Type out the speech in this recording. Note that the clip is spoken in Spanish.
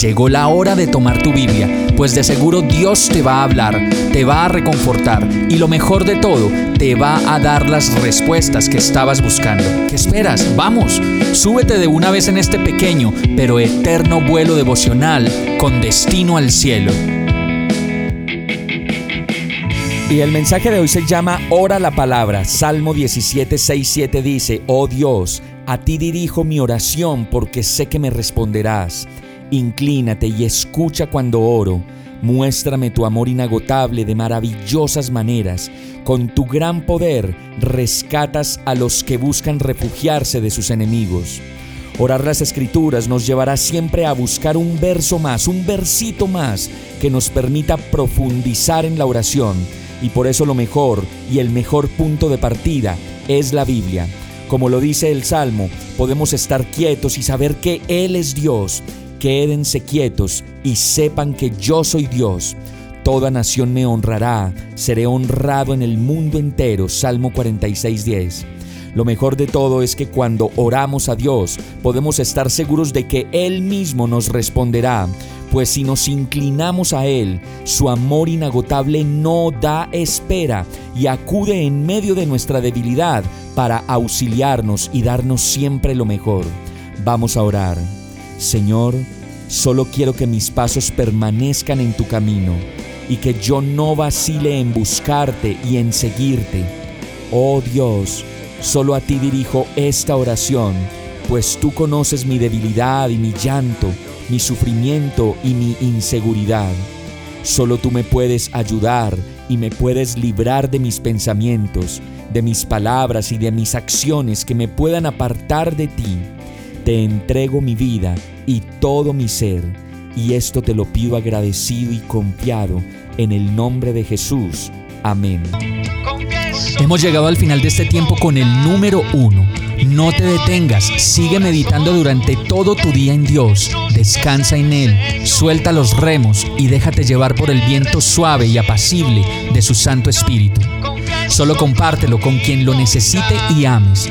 Llegó la hora de tomar tu Biblia, pues de seguro Dios te va a hablar, te va a reconfortar y lo mejor de todo, te va a dar las respuestas que estabas buscando. ¿Qué esperas? Vamos, súbete de una vez en este pequeño pero eterno vuelo devocional con destino al cielo. Y el mensaje de hoy se llama Ora la palabra. Salmo 17, 6, 7 dice, Oh Dios, a ti dirijo mi oración porque sé que me responderás. Inclínate y escucha cuando oro. Muéstrame tu amor inagotable de maravillosas maneras. Con tu gran poder rescatas a los que buscan refugiarse de sus enemigos. Orar las escrituras nos llevará siempre a buscar un verso más, un versito más que nos permita profundizar en la oración. Y por eso lo mejor y el mejor punto de partida es la Biblia. Como lo dice el Salmo, podemos estar quietos y saber que Él es Dios quédense quietos y sepan que yo soy Dios. Toda nación me honrará, seré honrado en el mundo entero. Salmo 46:10. Lo mejor de todo es que cuando oramos a Dios podemos estar seguros de que Él mismo nos responderá, pues si nos inclinamos a Él, su amor inagotable no da espera y acude en medio de nuestra debilidad para auxiliarnos y darnos siempre lo mejor. Vamos a orar. Señor, solo quiero que mis pasos permanezcan en tu camino y que yo no vacile en buscarte y en seguirte. Oh Dios, solo a ti dirijo esta oración, pues tú conoces mi debilidad y mi llanto, mi sufrimiento y mi inseguridad. Solo tú me puedes ayudar y me puedes librar de mis pensamientos, de mis palabras y de mis acciones que me puedan apartar de ti. Te entrego mi vida y todo mi ser, y esto te lo pido agradecido y confiado en el nombre de Jesús. Amén. Hemos llegado al final de este tiempo con el número uno. No te detengas, sigue meditando durante todo tu día en Dios, descansa en Él, suelta los remos y déjate llevar por el viento suave y apacible de su Santo Espíritu. Solo compártelo con quien lo necesite y ames.